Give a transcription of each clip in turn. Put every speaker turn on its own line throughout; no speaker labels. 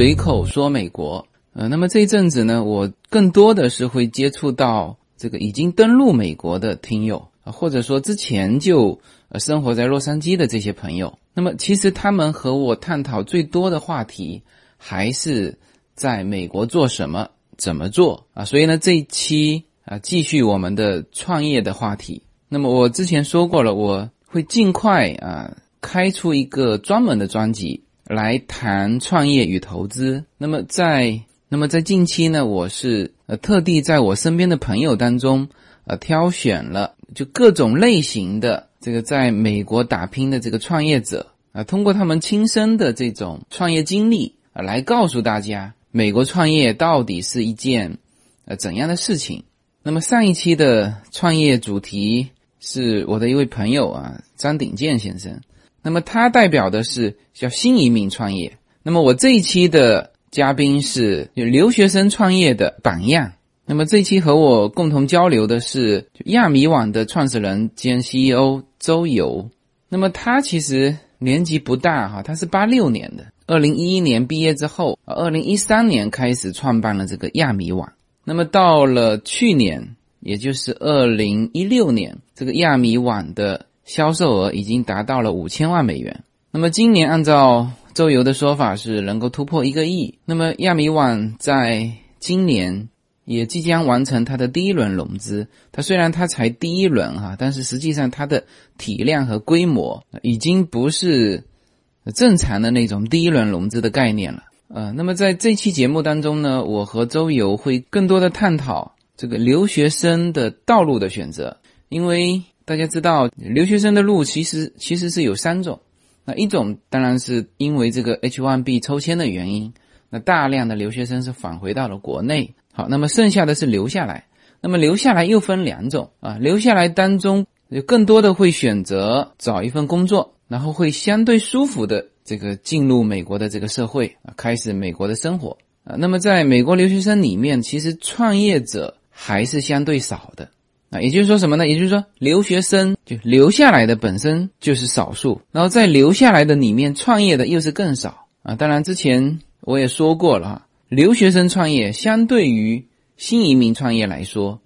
随口说美国，呃，那么这一阵子呢，我更多的是会接触到这个已经登陆美国的听友啊，或者说之前就呃生活在洛杉矶的这些朋友。那么其实他们和我探讨最多的话题还是在美国做什么、怎么做啊。所以呢，这一期啊，继续我们的创业的话题。那么我之前说过了，我会尽快啊开出一个专门的专辑。来谈创业与投资。那么在那么在近期呢，我是呃特地在我身边的朋友当中，呃挑选了就各种类型的这个在美国打拼的这个创业者啊，通过他们亲身的这种创业经历啊，来告诉大家美国创业到底是一件呃怎样的事情。那么上一期的创业主题是我的一位朋友啊，张鼎健先生。那么他代表的是叫新移民创业。那么我这一期的嘉宾是有留学生创业的榜样。那么这一期和我共同交流的是亚米网的创始人兼 CEO 周游。那么他其实年纪不大哈，他是八六年的，二零一一年毕业之后，二零一三年开始创办了这个亚米网。那么到了去年，也就是二零一六年，这个亚米网的。销售额已经达到了五千万美元。那么今年按照周游的说法是能够突破一个亿。那么亚米网在今年也即将完成它的第一轮融资。它虽然它才第一轮哈，但是实际上它的体量和规模已经不是正常的那种第一轮融资的概念了。呃，那么在这期节目当中呢，我和周游会更多的探讨这个留学生的道路的选择，因为。大家知道，留学生的路其实其实是有三种。那一种当然是因为这个 H1B 抽签的原因，那大量的留学生是返回到了国内。好，那么剩下的是留下来。那么留下来又分两种啊，留下来当中有更多的会选择找一份工作，然后会相对舒服的这个进入美国的这个社会啊，开始美国的生活啊。那么在美国留学生里面，其实创业者还是相对少的。啊，也就是说什么呢？也就是说，留学生就留下来的本身就是少数，然后在留下来的里面创业的又是更少啊。当然，之前我也说过了哈，留学生创业相对于新移民创业来说，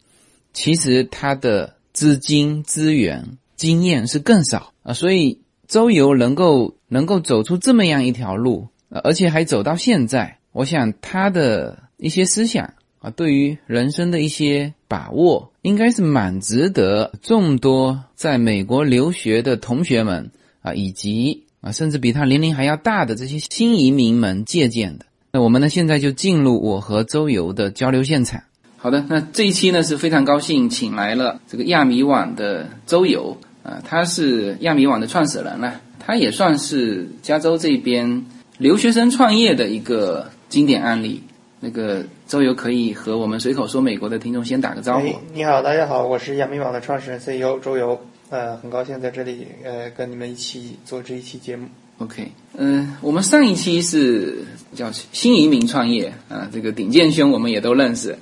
其实他的资金、资源、经验是更少啊。所以周游能够能够走出这么样一条路，而且还走到现在，我想他的一些思想。啊，对于人生的一些把握，应该是蛮值得众多在美国留学的同学们啊，以及啊，甚至比他年龄还要大的这些新移民们借鉴的。那我们呢，现在就进入我和周游的交流现场。好的，那这一期呢是非常高兴请来了这个亚米网的周游啊，他是亚米网的创始人了，他也算是加州这边留学生创业的一个经典案例。那个周游可以和我们随口说美国的听众先打个招呼。
你好，大家好，我是亚米网的创始人 CEO 周游，呃，很高兴在这里呃跟你们一起做这一期节目。
OK，嗯，我们上一期是叫新移民创业啊，这个鼎健兄我们也都认识。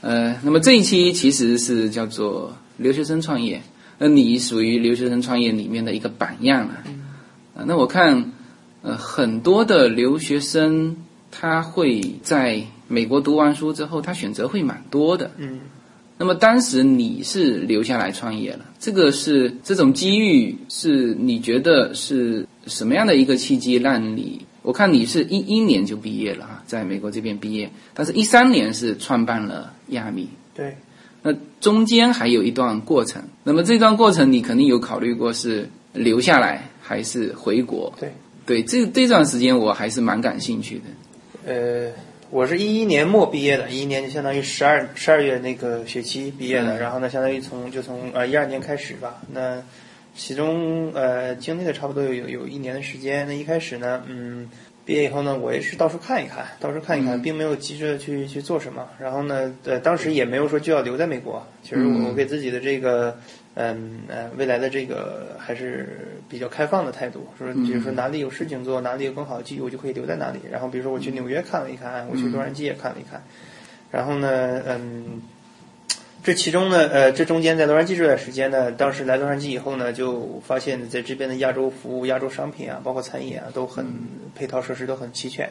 呃，那么这一期其实是叫做留学生创业，那你属于留学生创业里面的一个榜样了。啊，那我看呃很多的留学生。他会在美国读完书之后，他选择会蛮多的。
嗯，
那么当时你是留下来创业了，这个是这种机遇是你觉得是什么样的一个契机让你？我看你是一一年就毕业了啊，在美国这边毕业，但是一三年是创办了亚米。
对，
那中间还有一段过程。那么这段过程你肯定有考虑过是留下来还是回国？
对，
对，这这段时间我还是蛮感兴趣的。
呃，我是一一年末毕业的，一一年就相当于十二十二月那个学期毕业的，然后呢，相当于从就从呃一二年开始吧。那其中呃经历了差不多有有有一年的时间。那一开始呢，嗯，毕业以后呢，我也是到处看一看，到处看一看，并没有急着去去做什么。然后呢，呃，当时也没有说就要留在美国。其实我我给自己的这个。嗯呃，未来的这个还是比较开放的态度，说比如说哪里有事情做，哪里有更好的机遇，我就可以留在哪里。然后比如说我去纽约看了一看，我去洛杉矶也看了一看。然后呢，嗯，这其中呢，呃，这中间在洛杉矶这段时间呢，当时来洛杉矶以后呢，就发现在这边的亚洲服务、亚洲商品啊，包括餐饮啊，都很配套设施都很齐全。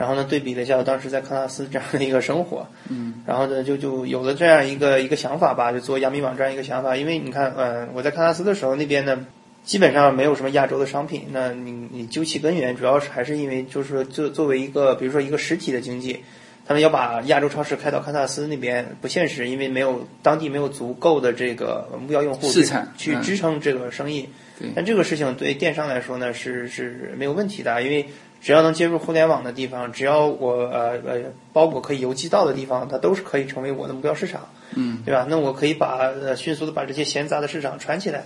然后呢，对比了一下我当时在喀纳斯这样的一个生活，嗯，然后呢，就就有了这样一个一个想法吧，就做亚米网站一个想法。因为你看，嗯，我在喀纳斯的时候，那边呢，基本上没有什么亚洲的商品。那你你究其根源，主要是还是因为就是说，作作为一个比如说一个实体的经济，他们要把亚洲超市开到喀纳斯那边不现实，因为没有当地没有足够的这个目标用户
市场
去支撑这个生意。但这个事情对电商来说呢，是是没有问题的，因为。只要能接入互联网的地方，只要我呃呃包裹可以邮寄到的地方，它都是可以成为我的目标市场，
嗯，
对吧？那我可以把呃迅速的把这些闲杂的市场传起来，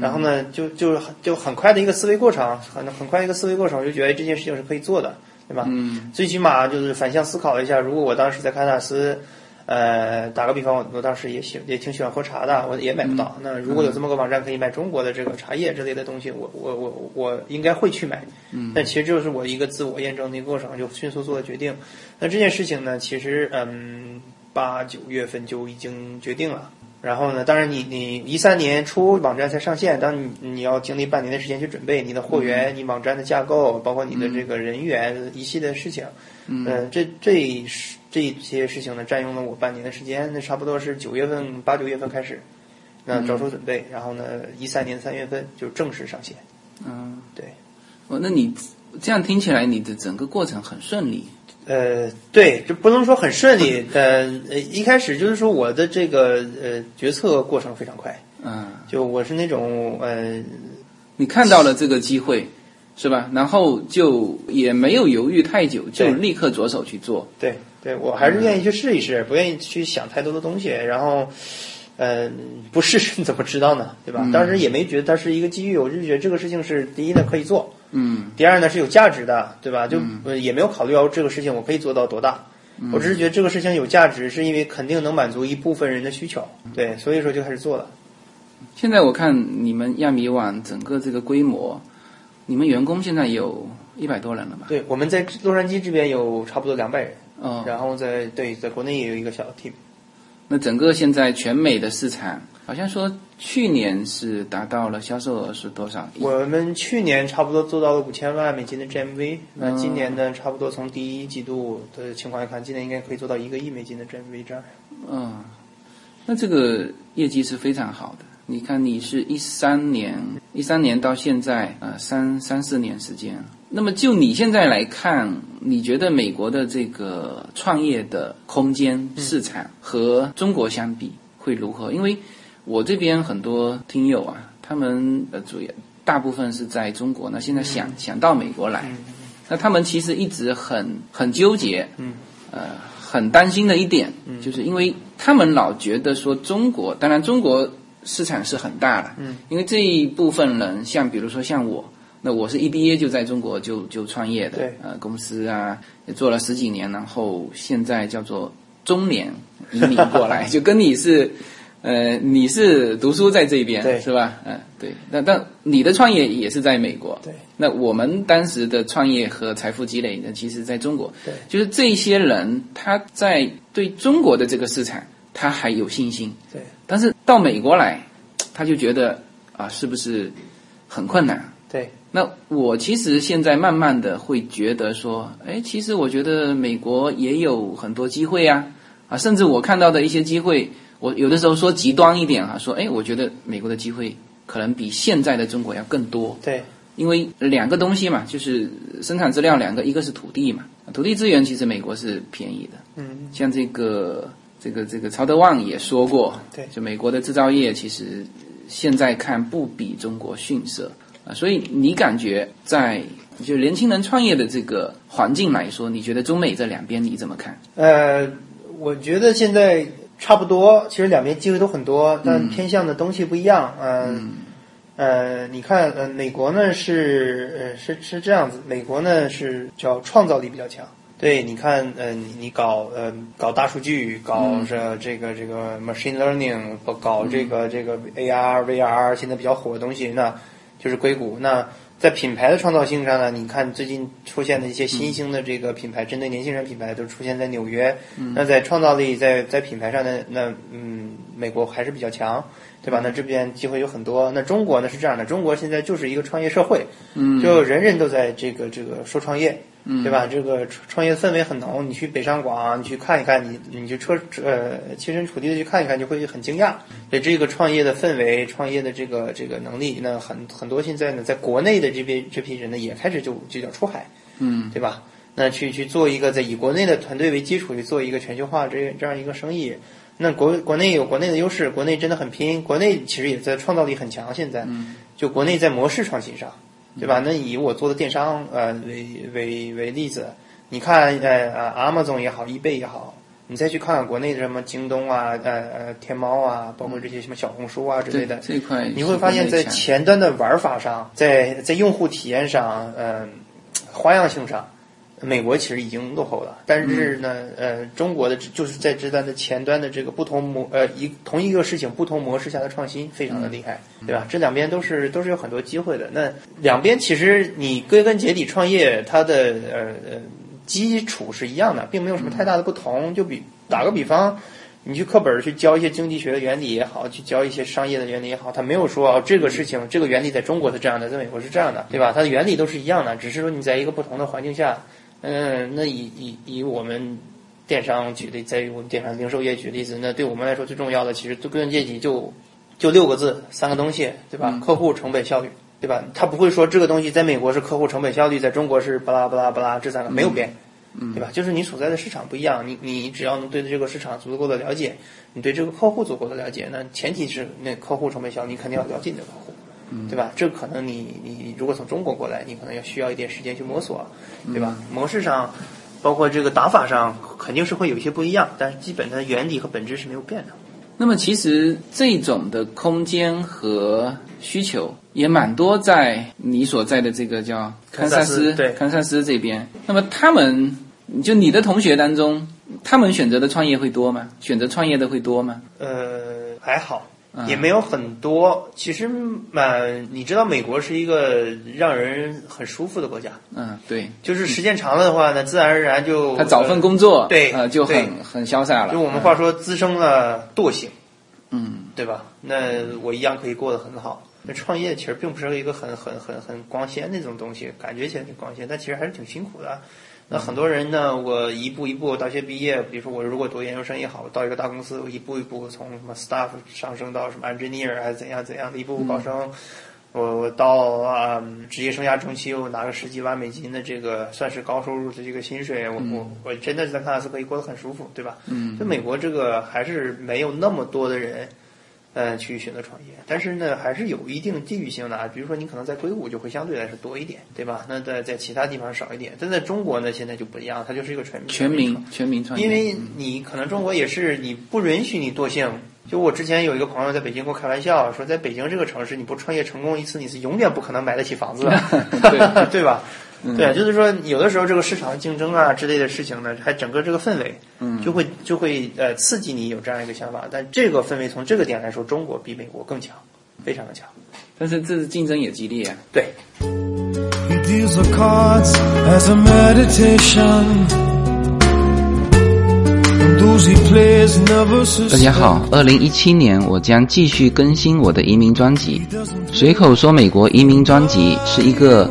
然后呢，就就就很快的一个思维过程，很很快一个思维过程，我就觉得这件事情是可以做的，对吧？
嗯，
最起码就是反向思考一下，如果我当时在喀纳斯。呃，打个比方，我我当时也喜也挺喜欢喝茶的，我也买不到。那如果有这么个网站可以买中国的这个茶叶之类的东西，我我我我应该会去买。
嗯。
但其实就是我一个自我验证的一个过程，就迅速做了决定。那这件事情呢，其实嗯，八九月份就已经决定了。然后呢，当然你你一三年初网站才上线，当你你要经历半年的时间去准备你的货源、你网站的架构，包括你的这个人员一系列事情。
嗯。
这这是。这些事情呢，占用了我半年的时间。那差不多是九月份、八九月份开始，那着手准备，然后呢，一三年三月份就正式上线。
嗯，
对。
哦，那你这样听起来，你的整个过程很顺利。
呃，对，就不能说很顺利。呃，一开始就是说我的这个呃决策过程非常快。
嗯。
就我是那种呃，
你看到了这个机会。是吧？然后就也没有犹豫太久，就立刻着手去做。
对，对我还是愿意去试一试，不愿意去想太多的东西。然后，嗯，不试试怎么知道呢？对吧？当时也没觉得它是一个机遇，我就觉得这个事情是第一呢可以做，
嗯，
第二呢是有价值的，对吧？就也没有考虑到这个事情我可以做到多大，我只是觉得这个事情有价值，是因为肯定能满足一部分人的需求，对，所以说就开始做了。
现在我看你们亚米网整个这个规模。你们员工现在有一百多人了吧？
对，我们在洛杉矶这边有差不多两百人，
嗯，
然后在对，在国内也有一个小 team。
那整个现在全美的市场，好像说去年是达到了销售额是多少？
我们去年差不多做到了五千万美金的 GMV，那今年呢，差不多从第一季度的情况来看，今年应该可以做到一个亿美金的 GMV 这样。
嗯，那这个业绩是非常好的。你看，你是一三年，一三年到现在，呃，三三四年时间。那么就你现在来看，你觉得美国的这个创业的空间市场和中国相比会如何？因为我这边很多听友啊，他们呃主要大部分是在中国，那现在想想到美国来，那他们其实一直很很纠结，
嗯，
呃，很担心的一点，就是因为他们老觉得说中国，当然中国。市场是很大的，
嗯，
因为这一部分人，像比如说像我，那我是一毕业就在中国就就创业的，
对，
呃，公司啊也做了十几年，然后现在叫做中年移民过来，就跟你是，呃，你是读书在这边，
对，
是吧？嗯，对，那但你的创业也是在美国，
对，
那我们当时的创业和财富积累呢，其实在中国，
对，
就是这些人他在对中国的这个市场。他还有信心，
对，
但是到美国来，他就觉得啊，是不是很困难？
对，
那我其实现在慢慢的会觉得说，哎，其实我觉得美国也有很多机会啊，啊，甚至我看到的一些机会，我有的时候说极端一点哈，说，哎，我觉得美国的机会可能比现在的中国要更多。
对，
因为两个东西嘛，就是生产资料两个，一个是土地嘛，土地资源其实美国是便宜的，
嗯，
像这个。这个这个曹德旺也说过，
对，
就美国的制造业其实现在看不比中国逊色啊，所以你感觉在就年轻人创业的这个环境来说，你觉得中美这两边你怎么看？
呃，我觉得现在差不多，其实两边机会都很多，但偏向的东西不一样。嗯，呃，你看，呃，美国呢是呃是是这样子，美国呢是叫创造力比较强。对，你看，呃，你你搞呃搞大数据，搞这这个这个 machine learning，搞这个这个 AR VR，现在比较火的东西，那就是硅谷。那在品牌的创造性上呢，你看最近出现的一些新兴的这个品牌，针对年轻人品牌都出现在纽约。那在创造力在在品牌上呢，那嗯，美国还是比较强，对吧？那这边机会有很多。那中国呢是这样的，中国现在就是一个创业社会，就人人都在这个这个说创业。对吧？这个创创业氛围很浓，你去北上广，你去看一看，你你去车呃亲身处地的去看一看，就会很惊讶。对这个创业的氛围，创业的这个这个能力，那很很多现在呢，在国内的这边这批人呢，也开始就就叫出海，
嗯，
对吧？那去去做一个在以国内的团队为基础去做一个全球化这这样一个生意。那国国内有国内的优势，国内真的很拼，国内其实也在创造力很强。现在，就国内在模式创新上，对吧？那以我做的电商呃为为为例子，你看呃呃，Amazon 也好，eBay 也好，你再去看看国内的什么京东啊、呃呃天猫啊，包括这些什么小红书啊之类的，
这块
你会发现在前端的玩法上，在在用户体验上，嗯、花样性上。美国其实已经落后了，但是呢，呃，中国的就是在这端的前端的这个不同模呃一同一个事情不同模式下的创新非常的厉害，对吧？这两边都是都是有很多机会的。那两边其实你归根结底创业，它的呃呃基础是一样的，并没有什么太大的不同。就比打个比方，你去课本去教一些经济学的原理也好，去教一些商业的原理也好，他没有说哦这个事情这个原理在中国是这样的，在美国是这样的，对吧？它的原理都是一样的，只是说你在一个不同的环境下。嗯，那以以以我们电商举例，在于我们电商零售业举例子，那对我们来说最重要的，其实归根结底就就六个字，三个东西，对吧？客户、成本、效率，对吧？他不会说这个东西在美国是客户、成本、效率，在中国是巴拉巴拉巴拉，这三个没有变，对吧？就是你所在的市场不一样，你你只要能对这个市场足够的了解，你对这个客户足够的了解，那前提是那客户成本效，你肯定要了解你的客户。对吧？这可能你你如果从中国过来，你可能要需要一点时间去摸索，对吧？模式上，包括这个打法上，肯定是会有一些不一样，但是基本的原理和本质是没有变的。
那么其实这种的空间和需求也蛮多，在你所在的这个叫堪萨斯
对
堪萨斯这边。那么他们就你的同学当中，他们选择的创业会多吗？选择创业的会多吗？
呃，还好。也没有很多，其实蛮，你知道，美国是一个让人很舒服的国家。
嗯，对，
就是时间长了的话呢，自然而然就
他找份工作，
对，
呃，就很很潇洒了。
就我们话说，滋生了惰性，
嗯，
对吧？那我一样可以过得很好。那创业其实并不是一个很很很很光鲜那种东西，感觉起来挺光鲜，但其实还是挺辛苦的。那很多人呢，我一步一步大学毕业，比如说我如果读研究生也好，到一个大公司，我一步一步从什么 staff 上升到什么 engineer 还是怎样怎样的，一步步高升。我我到啊职业生涯中期，我拿个十几万美金的这个算是高收入的这个薪水，我我我真的是在堪萨斯可以过得很舒服，对吧？
嗯，
就美国这个还是没有那么多的人。呃，去选择创业，但是呢，还是有一定地域性的啊。比如说，你可能在硅谷就会相对来说多一点，对吧？那在在其他地方少一点。但在中国呢，现在就不一样，它就是一个全民
全民全民创业。
因为你可能中国也是，你不允许你惰性。就我之前有一个朋友在北京跟我开玩笑说，在北京这个城市，你不创业成功一次，你是永远不可能买得起房子的，
对
对吧？对，就是说，有的时候这个市场竞争啊之类的事情呢，还整个这个氛围，
嗯，
就会就会呃刺激你有这样一个想法。但这个氛围从这个点来说，中国比美国更强，非常的强。
但是这竞争也激烈啊。
对。
大家好，二零一七年我将继续更新我的移民专辑。随口说美国移民专辑是一个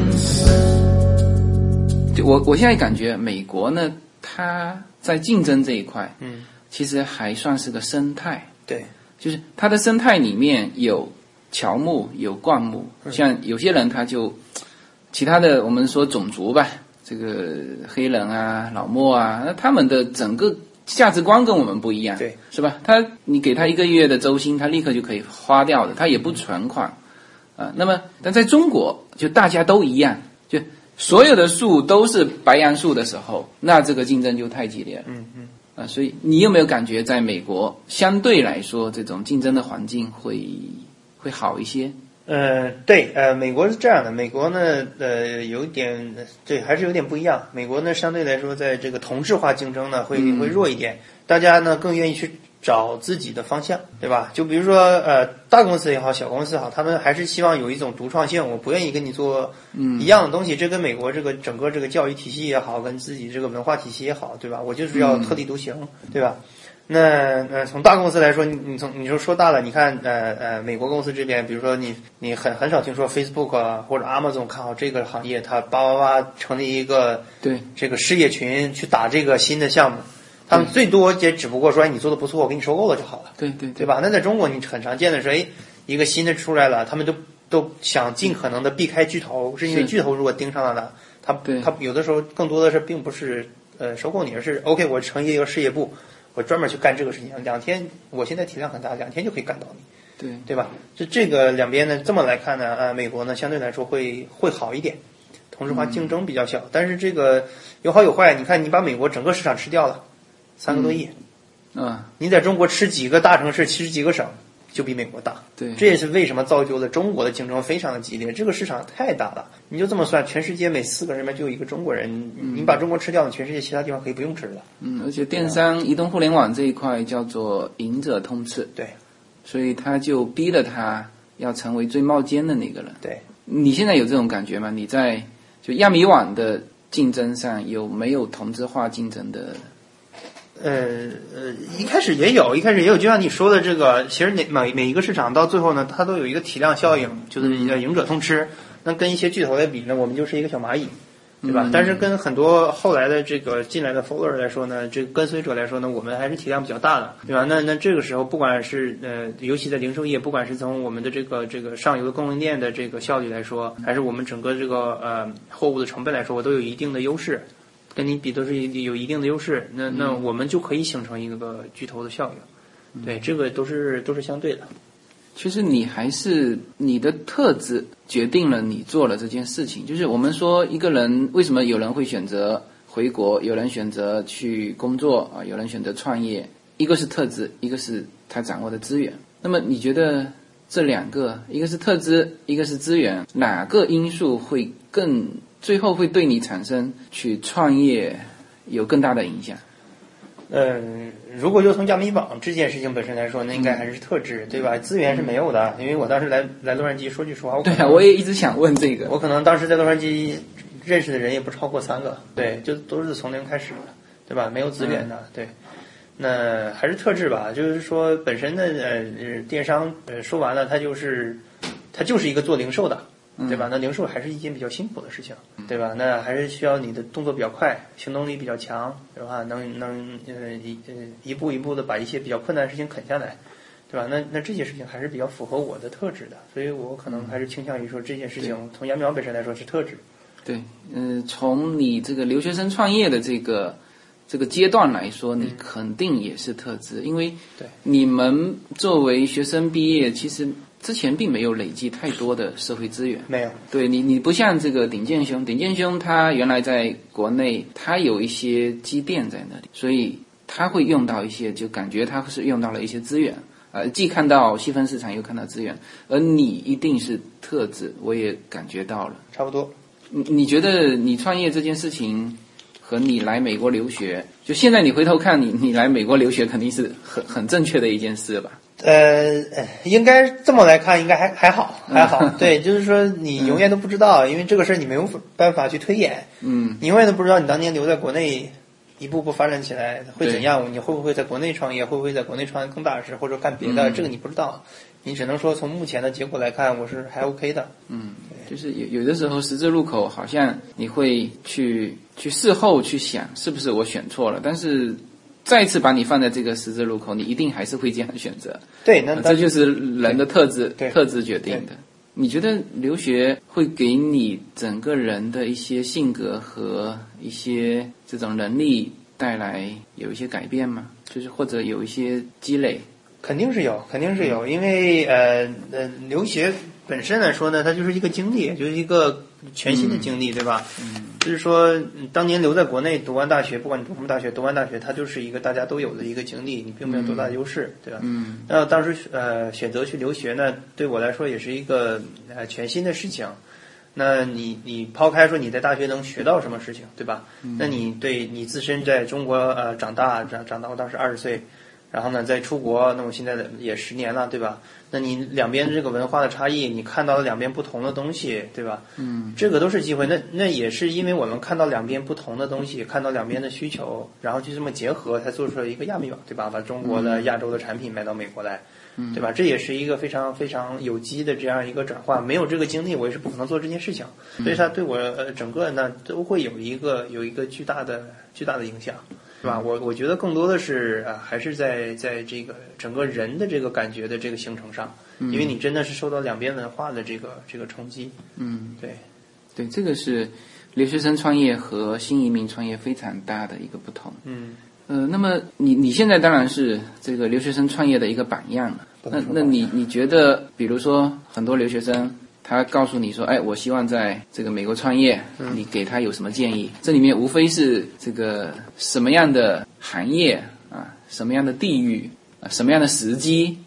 就我我现在感觉美国呢，它在竞争这一块，
嗯，
其实还算是个生态，
对，
就是它的生态里面有乔木，有灌木，像有些人他就其他的我们说种族吧，这个黑人啊、老莫啊，那他们的整个价值观跟我们不一样，
对，
是吧？他你给他一个月的周薪，他立刻就可以花掉的，他也不存款。啊。那么，但在中国，就大家都一样，就所有的树都是白杨树的时候，那这个竞争就太激烈了。
嗯嗯。
啊，所以你有没有感觉，在美国相对来说，这种竞争的环境会会好一些？
呃，对，呃，美国是这样的，美国呢，呃，有点，对，还是有点不一样。美国呢，相对来说，在这个同质化竞争呢，会会弱一点，大家呢更愿意去找自己的方向，对吧？就比如说，呃，大公司也好，小公司也好，他们还是希望有一种独创性，我不愿意跟你做一样的东西。这跟美国这个整个这个教育体系也好，跟自己这个文化体系也好，对吧？我就是要特立独行，对吧？那呃，从大公司来说，你你从你说说大了，你看呃呃，美国公司这边，比如说你你很很少听说 Facebook 啊或者 Amazon 看好这个行业，它叭叭叭成立一个
对
这个事业群去打这个新的项目，他们最多也只不过说，哎，你做的不错，我给你收购了就好了，
对对
对吧？那在中国你很常见的是，哎，一个新的出来了，他们都都想尽可能的避开巨头，是因为巨头如果盯上了呢，他他有的时候更多的是并不是呃收购你，而是 OK，我成立一个事业部。我专门去干这个事情，两天，我现在体量很大，两天就可以干到你，
对
对吧？就这个两边呢，这么来看呢，啊，美国呢相对来说会会好一点，同质化竞争比较小，但是这个有好有坏。你看，你把美国整个市场吃掉了，三个多亿，
啊，
你在中国吃几个大城市，吃几个省，就比美国大。
对
这也是为什么造就了中国的竞争非常的激烈。这个市场太大了，你就这么算，全世界每四个人里面就有一个中国人，你把中国吃掉，你全世界其他地方可以不用吃了。
嗯，而且电商、移动互联网这一块叫做赢者通吃，
对
所以他就逼了他要成为最冒尖的那个人。
对。
你现在有这种感觉吗？你在就亚米网的竞争上有没有同质化竞争的？
呃呃，一开始也有，一开始也有，就像你说的这个，其实每每每一个市场到最后呢，它都有一个体量效应，就是叫赢者通吃。那跟一些巨头来比呢，我们就是一个小蚂蚁，对吧？但是跟很多后来的这个进来的 follower 来说呢，这个跟随者来说呢，我们还是体量比较大的，对吧？那那这个时候，不管是呃，尤其在零售业，不管是从我们的这个这个上游的供应链的这个效率来说，还是我们整个这个呃货物的成本来说，我都有一定的优势。跟你比都是有一定的优势，那那我们就可以形成一个巨头的效应。对，这个都是都是相对的。
其实你还是你的特质决定了你做了这件事情。就是我们说一个人为什么有人会选择回国，有人选择去工作啊，有人选择创业，一个是特质，一个是他掌握的资源。那么你觉得这两个，一个是特质，一个是资源，哪个因素会更最后会对你产生去创业有更大的影响？
嗯，如果就从加密网这件事情本身来说，那应该还是特质，对吧？资源是没有的，因为我当时来来洛杉矶，说句实话，我
对啊，我也一直想问这个。
我可能当时在洛杉矶认识的人也不超过三个，对，就都是从零开始的，对吧？没有资源的，对。那还是特质吧，就是说本身的呃电商呃说完了，它就是它就是一个做零售的，对吧？那零售还是一件比较辛苦的事情，对吧？那还是需要你的动作比较快，行动力比较强，对吧？能能呃一呃一步一步的把一些比较困难的事情啃下来，对吧？那那这些事情还是比较符合我的特质的，所以我可能还是倾向于说这件事情从杨淼本身来说是特质。
对，嗯、从你这个留学生创业的这个这个阶段来说，你肯定也是特质，因为
对
你们作为学生毕业，其实之前并没有累积太多的社会资源。
没有，
对你，你不像这个顶剑兄，顶剑兄他原来在国内，他有一些积淀在那里，所以他会用到一些，就感觉他是用到了一些资源，呃，既看到细分市场，又看到资源，而你一定是特质，我也感觉到了。
差不多。
你你觉得你创业这件事情和你来美国留学，就现在你回头看你你来美国留学肯定是很很正确的一件事吧？
呃，应该这么来看，应该还还好，还好。对，就是说你永远都不知道，因为这个事儿你没有办法去推演。
嗯，
你永远都不知道你当年留在国内，一步步发展起来会怎样？你会不会在国内创业？会不会在国内创业更大的事，或者干别的？
嗯
这个你不知道。你只能说从目前的结果来看，我是还 OK 的。
嗯就是有有的时候十字路口，好像你会去去事后去想是不是我选错了，但是再次把你放在这个十字路口，你一定还是会这样选择。
对，那
啊这就是人的特质特质决定的。你觉得留学会给你整个人的一些性格和一些这种能力带来有一些改变吗？就是或者有一些积累？
肯定是有，肯定是有，因为呃呃，留学本身来说呢，它就是一个经历，就是一个全新的经历，对吧？嗯，就是说嗯当年留在国内读完大学，不管你读什么大学，读完大学它就是一个大家都有的一个经历，你并没有多大的优势，对吧？
嗯，
那当时呃选择去留学呢，对我来说也是一个呃全新的事情。那你你抛开说你在大学能学到什么事情，对吧？那你对你自身在中国呃长大长长到我当时二十岁，然后呢再出国，那我现在的也十年了，对吧？那你两边这个文化的差异，你看到了两边不同的东西，对吧？
嗯，
这个都是机会。那那也是因为我们看到两边不同的东西，看到两边的需求，然后就这么结合，才做出了一个亚米网，对吧？把中国的亚洲的产品卖到美国来。对吧？这也是一个非常非常有机的这样一个转化。没有这个经历，我也是不可能做这件事情。所以它对我呃整个呢都会有一个有一个巨大的巨大的影响，是吧？我我觉得更多的是啊，还是在在这个整个人的这个感觉的这个形成上，因为你真的是受到两边文化的这个这个冲击。
嗯，
对，
对，这个是留学生创业和新移民创业非常大的一个不同。
嗯，
呃，那么你你现在当然是这个留学生创业的一个榜样了。那那你你觉得，比如说很多留学生，他告诉你说，哎，我希望在这个美国创业，你给他有什么建议？这里面无非是这个什么样的行业啊，什么样的地域啊，什么样的时机？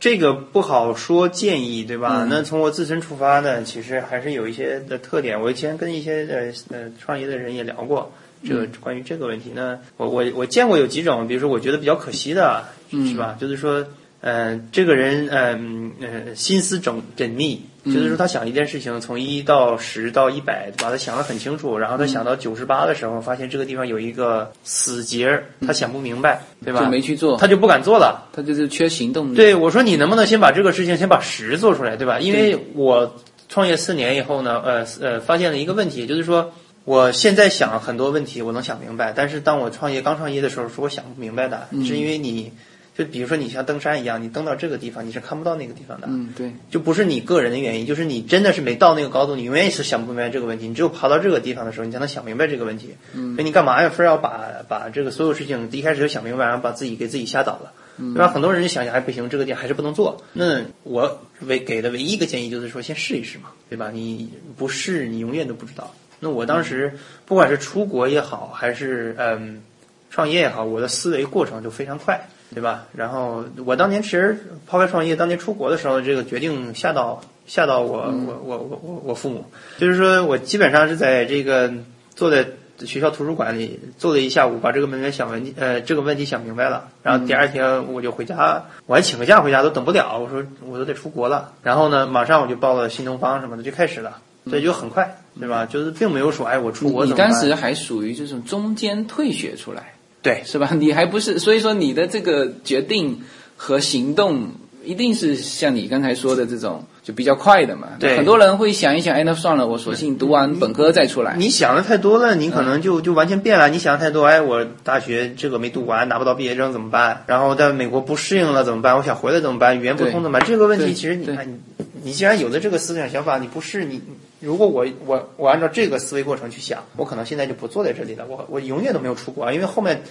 这个不好说建议，对吧？
嗯
那从我自身出发呢，其实还是有一些的特点。我以前跟一些呃呃创业的人也聊过这个关于这个问题呢。我我我见过有几种，比如说我觉得比较可惜的，是吧？就是说，呃，这个人呃嗯呃心思缜缜密，就是说他想一件事情从一到十到一百，把它想得很清楚，然后他想到九十八的时候，发现这个地方有一个死结儿，他想不明白，对吧？
就没去做，
他就不敢做了。
他就是缺行动力。
对，我说你能不能先把这个事情先把十做出来，对吧？因为我创业四年以后呢，呃呃，发现了一个问题，就是说我现在想很多问题我能想明白，但是当我创业刚创业的时候，是我想不明白的，是因为你就比如说你像登山一样，你登到这个地方，你是看不到那个地方的，
嗯，对，
就不是你个人的原因，就是你真的是没到那个高度，你永远是想不明白这个问题。你只有爬到这个地方的时候，你才能想明白这个问题。嗯，所以你干嘛要非要把把这个所有事情一开始就想明白，然后把自己给自己吓倒了？对吧？很多人就想想，哎，不行，这个点还是不能做。那我唯给的唯一一个建议就是说，先试一试嘛，对吧？你不试，你永远都不知道。那我当时不管是出国也好，还是嗯创业也好，我的思维过程就非常快，对吧？然后我当年其实抛开创业，当年出国的时候，这个决定吓到吓到我、我我我我我父母，就是说我基本上是在这个坐在学校图书馆里坐了一下午，把这个问题想问题呃这个问题想明白了，然后第二天我就回家，我还请个假回家都等不了，我说我都得出国了，然后呢，马上我就报了新东方什么的就开始了，所以就很快，对吧？就是并没有说哎我出国
你当时还属于这种中间退学出来。
对
是吧？你还不是，所以说你的这个决定和行动一定是像你刚才说的这种就比较快的嘛。
对
很多人会想一想，哎，那算了，我索性读完本科再出来。
你想的太多了，你可能就就完全变了。你想的太多，哎，我大学这个没读完，拿不到毕业证怎么办？然后在美国不适应了怎么办？我想回来怎么办？语言不通怎么办？这个问题其实你看，你你既然有了这个思想想法，你不是你，如果我我我按照这个思维过程去想，我可能现在就不坐在这里了，我我永远都没有出国，因为后面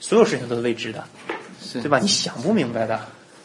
所有事情都是未知的，
是
对吧？你想不明白的，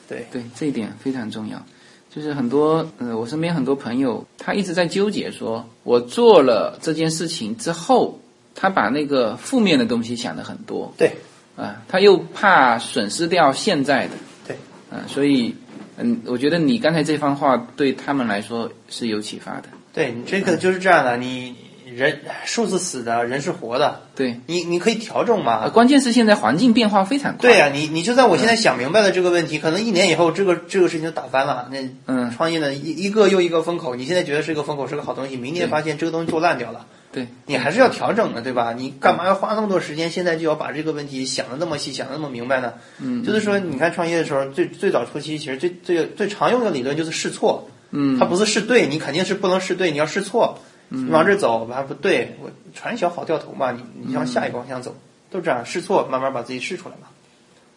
对。
对，这一点非常重要。就是很多，呃，我身边很多朋友，他一直在纠结说，我做了这件事情之后，他把那个负面的东西想的很多，
对
啊、他又怕损失掉现在的，
对，
啊、所以，嗯，我觉得你刚才这番话对他们来说是有启发的。
对你这个就是这样的，你人树是死的，人是活的，
对，
你你可以调整嘛
呃，。关键是现在环境变化非常快。
对呀、你你就算我现在想明白了这个问题，可能一年以后这个这个事情就打翻了。那
嗯
创业呢一一个又一个风口，你现在觉得是个风口，是个好东西，明年发现这个东西做烂掉了，
对，
你还是要调整的，对吧？你干嘛要花那么多时间，现在就要把这个问题想的那么细，想的那么明白呢？
嗯，
就是说，你看创业的时候，最最早初期，其实最最最常用的理论就是试错，
嗯，
它不是试对，你肯定是不能试对，你要试错。你往这走，完不对，我船小好掉头嘛，你你向下一个方向走，都这样试错，慢慢把自己试出来嘛。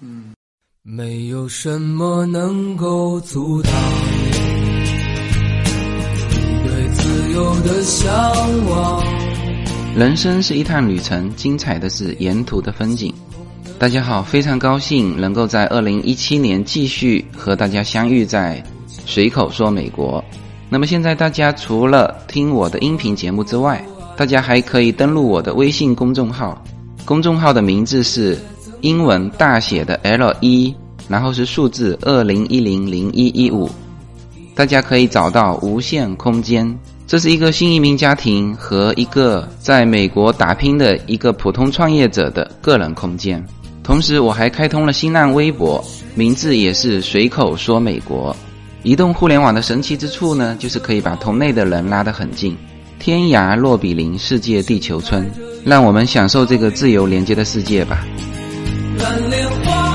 嗯没有什么能够阻挡你对自由的向往。
人生是一趟旅程，精彩的是沿途的风景。大家好，非常高兴能够在二零一七年继续和大家相遇在随口说美国。那么现在大家除了听我的音频节目之外，大家还可以登录我的微信公众号，公众号的名字是英文大写的 L 一，然后是数字二零一零零一一五，大家可以找到无限空间。这是一个新移民家庭和一个在美国打拼的一个普通创业者的个人空间。同时，我还开通了新浪微博，名字也是随口说美国。移动互联网的神奇之处呢，就是可以把同类的人拉得很近，天涯若比邻，世界地球村。让我们享受这个自由连接的世界吧。
蓝莲花。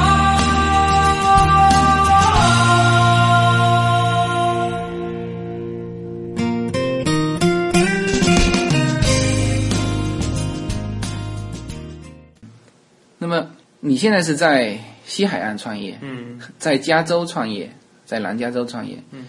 那么你现在是在西海岸创业，
嗯
在加州创业，在南加州创业。
嗯，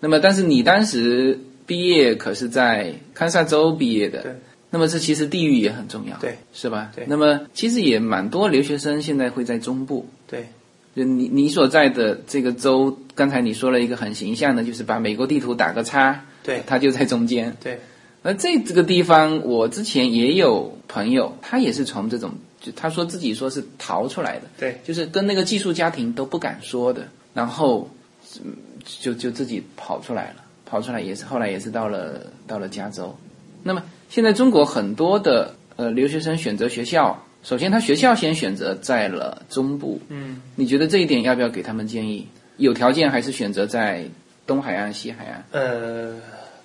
那么但是你当时毕业可是在堪萨州毕业的，
对。
那么这其实地域也很重要，
对，
是吧？
对
那么其实也蛮多留学生现在会在中部，
对
就你你所在的这个州，刚才你说了一个很形象的，就是把美国地图打个叉，
对
它就在中间。
对
那这这个地方，我之前也有朋友，他也是从这种，就他说自己说是逃出来的，
对
就是跟那个寄宿家庭都不敢说的，然后嗯就就自己跑出来了，跑出来也是后来也是到了到了加州。那么现在中国很多的呃留学生选择学校，首先他学校先选择在了中部，
嗯
你觉得这一点要不要给他们建议？有条件还是选择在东海岸、西海岸？
呃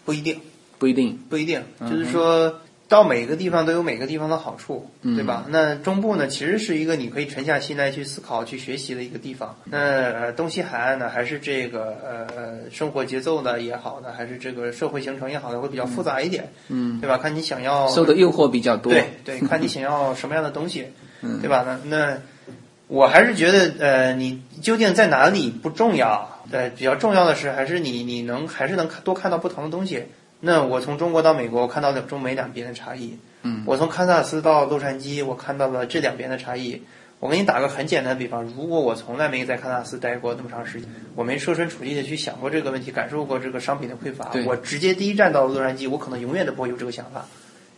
不一定
不一定。
不一定，
嗯
就是说到每个地方都有每个地方的好处，对吧？那中部呢，其实是一个你可以沉下心来去思考、去学习的一个地方。那呃东西海岸呢，还是这个呃呃生活节奏呢也好呢，还是这个社会形成也好呢，会比较复杂一点，
嗯，
对吧？看你想要
受的诱惑比较多。
对对，看你想要什么样的东西，对吧？那那我还是觉得，呃，你究竟在哪里不重要，对，比较重要的是，还是你你能还是能看多看到不同的东西。那我从中国到美国，我看到了中美两边的差异。
嗯，
我从堪萨斯到洛杉矶，我看到了这两边的差异。我给你打个很简单的比方，如果我从来没在堪萨斯待过那么长时间，我没设身处地的去想过这个问题，感受过这个商品的匮乏，我直接第一站到了洛杉矶，我可能永远都不会有这个想法。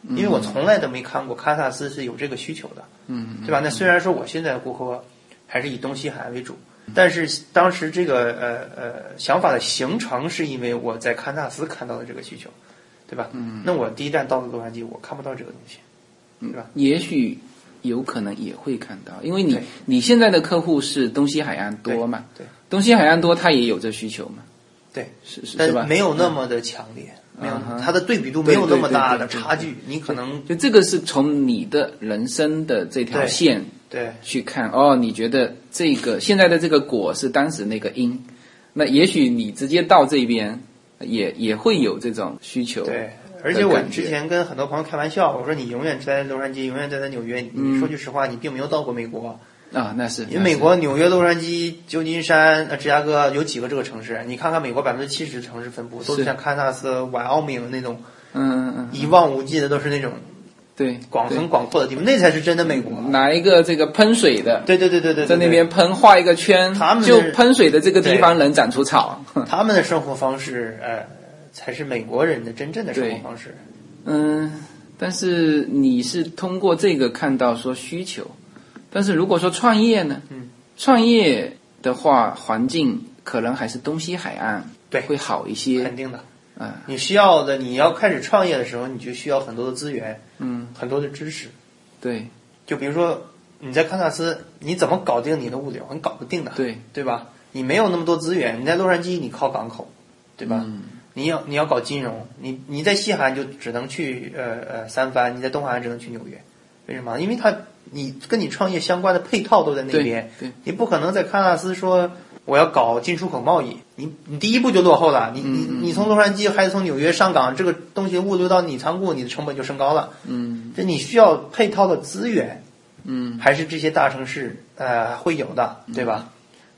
因为我从来都没看过堪萨斯是有这个需求的，
嗯，
对吧？那虽然说我现在的顾客还是以东西海岸为主，但是当时这个呃呃想法的形成是因为我在堪萨斯看到的这个需求，对吧？嗯，那我第一站到了洛杉矶，我看不到这个东西，对吧？
也许有可能也会看到，因为你你现在的客户是东西海岸多嘛，
对对。
东西海岸多，他也有这需求嘛，
对，
是是是吧？
没有那么的强烈，没有它的对比度没有那么大的差距，你可能
就这个是从你的人生的这条线
对。
去看哦，你觉得这个现在的这个果是当时那个因，那也许你直接到这边也也会有这种需求，
对。而且我之前跟很多朋友开玩笑，我说你永远在洛杉矶，永远待在纽约。你
嗯
说句实话，你并没有到过美国。
啊，那是
因为美国纽约、洛杉矶、旧金山、呃芝加哥有几个这个城市？你看看美国百分之七十城市分布都是
是
像堪萨斯、瓦奥明那种
嗯嗯嗯，
一望无际的，都是那种
对，
广很广阔的地方，那才是真的美国。
拿一个这个喷水的，
对对对对对，
在那边喷画一个圈，
他们
就喷水的这个地方能长出草。
他们的生活方式，呃，才是美国人的真正的生活方式。
嗯，但是你是通过这个看到说需求，但是如果说创业呢？
嗯，
创业的话，环境可能还是东西海岸
对
会好一些
肯。定的，
啊，
你需要的，你要开始创业的时候，你就需要很多的资源，
嗯，
很多的知识。
对
就比如说你在堪萨斯，你怎么搞定你的物流？你搞不定的，
对
对吧？你没有那么多资源。你在洛杉矶，你靠港口，对吧？
嗯
你要你要搞金融，你你在西海岸就只能去呃呃三藩，你在东海岸只能去纽约，为什么？因为它你跟你创业相关的配套都在那
对
边，
对，
你不可能在堪萨斯说我要搞进出口贸易，你你第一步就落后了。你你
嗯
你从洛杉矶还是从纽约上港，这个东西物流到你仓库，你的成本就升高了。
嗯
这你需要配套的资源，
嗯
还是这些大城市呃会有的，对吧？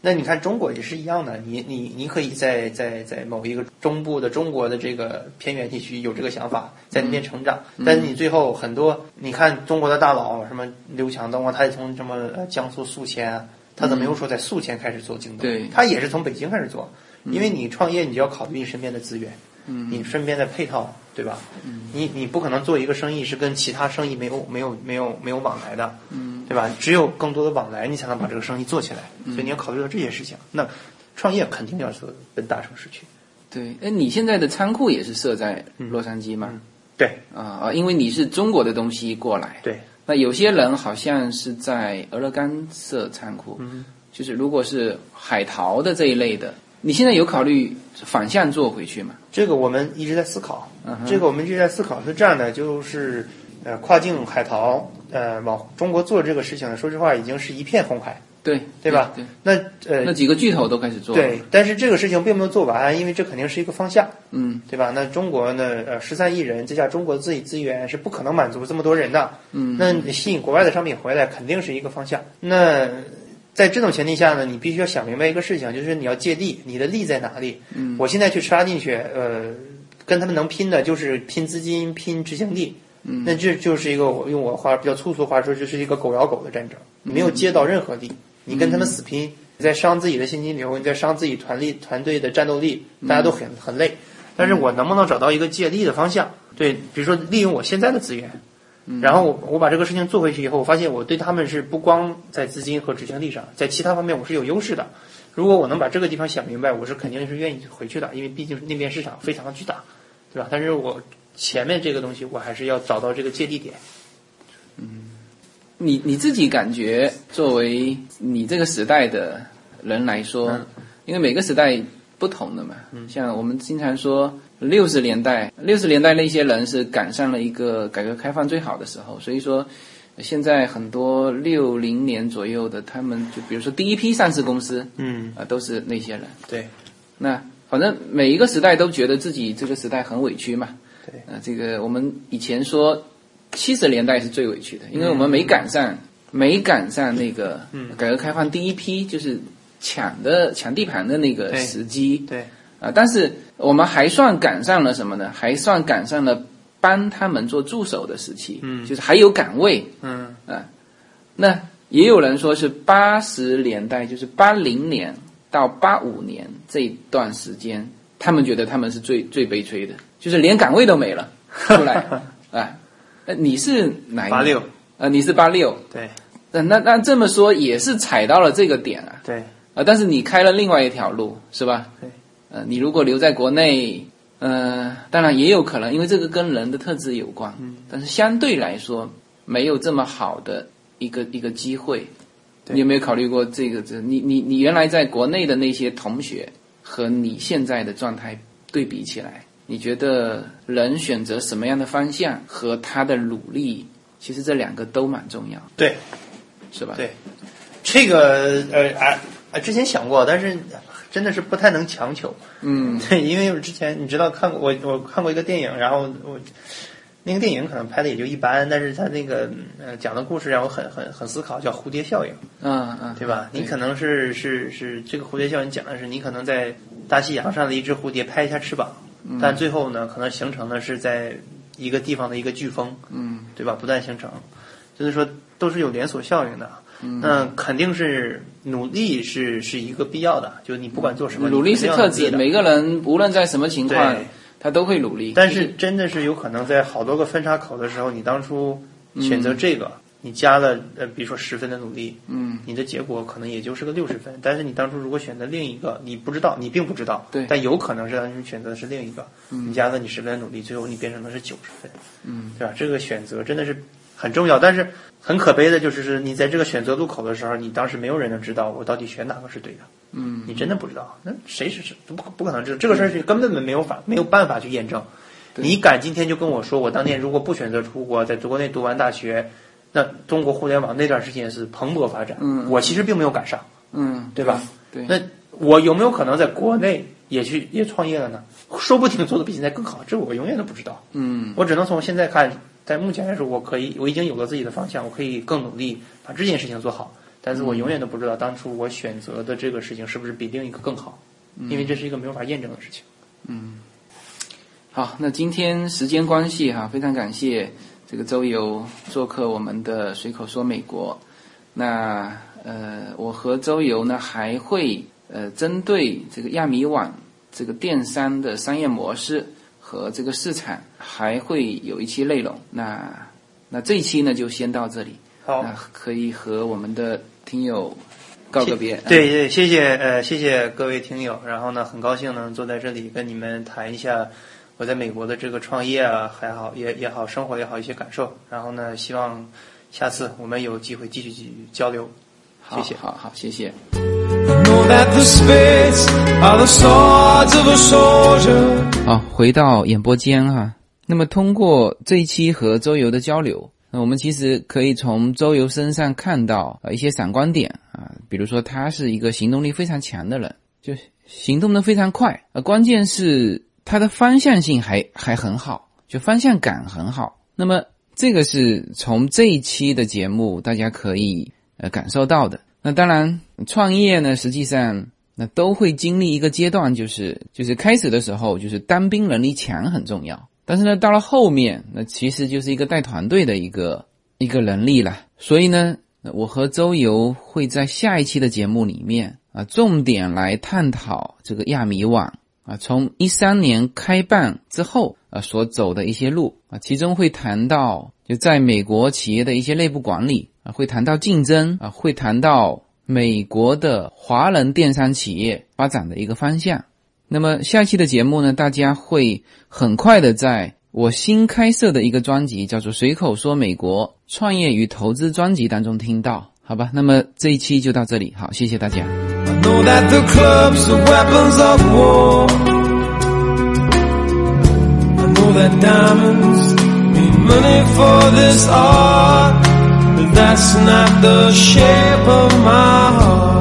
那你看中国也是一样的，你你你可以在在在某一个中部的中国的这个偏远地区有这个想法，在那边成长，但是你最后很多，你看中国的大佬什么刘强东啊，他也从什么呃江苏宿迁啊，他怎么没有说在宿迁开始做京东？
对
他也是从北京开始做，因为你创业你就要考虑你身边的资源，嗯你身边的配套，对吧？嗯你你不可能做一个生意是跟其他生意没有没有没有没有往来的，嗯对吧？只有更多的往来，你才能把这个生意做起来。所以你要考虑到这些事情。那创业肯定要说奔大城市去。
对，哎，你现在的仓库也是设在洛杉矶吗？
对
啊啊，因为你是中国的东西过来。
对，
那有些人好像是在俄勒冈设仓库，
嗯
就是如果是海淘的这一类的，你现在有考虑反向做回去吗？
这个我们一直在思考。
嗯
这个我们一直在思考是这样的，就是呃，跨境海淘呃往中国做这个事情呢，说实话已经是一片红海，
对
对吧？
对，
那呃
那几个巨头都开始做了。
对，但是这个事情并没有做完，因为这肯定是一个方向，
嗯
对吧？那中国呢，呃，十三亿人，再加中国自己资源是不可能满足这么多人的。
嗯，
那你吸引国外的商品回来，肯定是一个方向。那在这种前提下呢，你必须要想明白一个事情，就是你要借力，你的力在哪里？
嗯，
我现在去插进去，呃，跟他们能拼的就是拼资金、拼执行力。
嗯，
那这就是一个我用我话比较粗俗的话说，就是一个狗咬狗的战争，没有接到任何力，你跟他们死拼，你在伤自己的现金流，你在伤自己团力团队的战斗力，大家都很很累。但是我能不能找到一个借力的方向？对，比如说利用我现在的资源，然后我我把这个事情做回去以后，我发现我对他们是不光在资金和执行力上，在其他方面我是有优势的。如果我能把这个地方想明白，我是肯定是愿意回去的，因为毕竟那边市场非常的巨大，对吧？但是我前面这个东西，我还是要找到这个借力点。
你你自己感觉，作为你这个时代的人来说，
嗯
因为每个时代不同的嘛，像我们经常说六十年代，六十年代那些人是赶上了一个改革开放最好的时候，所以说现在很多六零年左右的，他们就比如说第一批上市公司
嗯，
啊、都是那些人。
对
那反正每一个时代都觉得自己这个时代很委屈嘛。
对，
呃，这个我们以前说七十年代是最委屈的，因为我们没赶上，没赶上那个
嗯。
改革开放第一批就是抢的抢地盘的那个时机。
对。
啊、但是我们还算赶上了什么呢？还算赶上了帮他们做助手的时期，
嗯。
就是还有岗位，
嗯。
啊那也有人说是八十年代，就是八零年到八五年这一段时间，他们觉得他们是最最悲催的，就是连岗位都没了。出来。啊，呃你是哪
八六，
呃，你是八六，
对。
那那那这么说也是踩到了这个点啊。
对。
啊，但是你开了另外一条路是吧？
对，
呃，你如果留在国内，呃，当然也有可能，因为这个跟人的特质有关，
嗯，
但是相对来说没有这么好的一个一个机会。
对。
你有没有考虑过这个？这你你你原来在国内的那些同学和你现在的状态对比起来，你觉得人选择什么样的方向和他的努力，其实这两个都蛮重要，
对
是吧？
对，这个呃啊啊，之前想过，但是真的是不太能强求。
嗯
对，因为我之前你知道看过我我看过一个电影，然后我那个电影可能拍的也就一般，但是他那个呃讲的故事让我很很很思考，叫蝴蝶效应，
嗯嗯，
对吧？你可能是是是这个蝴蝶效应讲的是你可能在大西洋上的一只蝴蝶拍一下翅膀，但最后呢可能形成的是在一个地方的一个飓风，
嗯。
对吧？不断形成，就是说都是有连锁效应的。
嗯。
那肯定是努力是是一个必要的，就是你不管做什么，
努力是特质，每个人无论在什么情况，他都会努力。
但是真的是有可能在好多个分叉口的时候，你当初选择这个，你加了呃，比如说十分的努力，
嗯，
你的结果可能也就是个六十分。但是你当初如果选择另一个，你不知道，你并不知道，
对
但有可能是当时选择的是另一个，你加了你十分的努力，最后你变成的是九十分，
嗯，
对吧？这个选择真的是很重要，但是很可悲的就是是你在这个选择路口的时候，你当时没有人能知道我到底选哪个是对的。
嗯，
你真的不知道，那谁是是不可不可能知道这个事儿是根本没有法没有办法去验证。你敢今天就跟我说，我当年如果不选择出国，在国内读完大学，那中国互联网那段时间是蓬勃发展。
嗯
我其实并没有赶上，
嗯，
对吧？
对，
那我有没有可能在国内也去也创业了呢？说不定做的比现在更好，这我永远都不知道。
嗯
我只能从现在看，在目前来说，我可以，我已经有了自己的方向，我可以更努力把这件事情做好。但是我永远都不知道当初我选择的这个事情是不是比另一个更好，因为这是一个没有法验证的事情。
嗯好，那今天时间关系哈，非常感谢这个周游做客我们的随口说美国。那呃，我和周游呢还会呃针对这个亚米网这个电商的商业模式，和这个市场还会有一期内容。那那这一期呢就先到这里。
好，
那可以和我们的听友告个别。
对对，谢谢呃，谢谢各位听友。然后呢，很高兴能坐在这里跟你们谈一下我在美国的这个创业啊，还好也也好，生活也好一些感受。然后呢，希望下次我们有机会继续继续交流。谢谢，
好好谢谢。好，回到演播间哈。那么通过这一期和周游的交流，那我们其实可以从周游身上看到呃一些闪光点啊，比如说他是一个行动力非常强的人，就行动的非常快，啊，关键是它的方向性还还很好，就方向感很好。那么这个是从这一期的节目大家可以呃感受到的。那当然，创业呢，实际上那都会经历一个阶段，就是就是开始的时候，就是单兵能力强很重要。但是呢，到了后面，那其实就是一个带团队的一个一个能力了。所以呢，我和周游会在下一期的节目里面啊，重点来探讨这个亚米网啊，从一三年开办之后啊所走的一些路啊，其中会谈到就在美国企业的一些内部管理啊，会谈到竞争啊，会谈到美国的华人电商企业发展的一个方向。那么下期的节目呢，大家会很快的在我新开设的一个专辑，叫做《随口说美国创业与投资》专辑当中听到，好吧？那么这一期就到这里，好，谢谢大家。
I know that the clubs are weapons of war. I know that diamonds mean money for this art, but that's not the shape of my heart.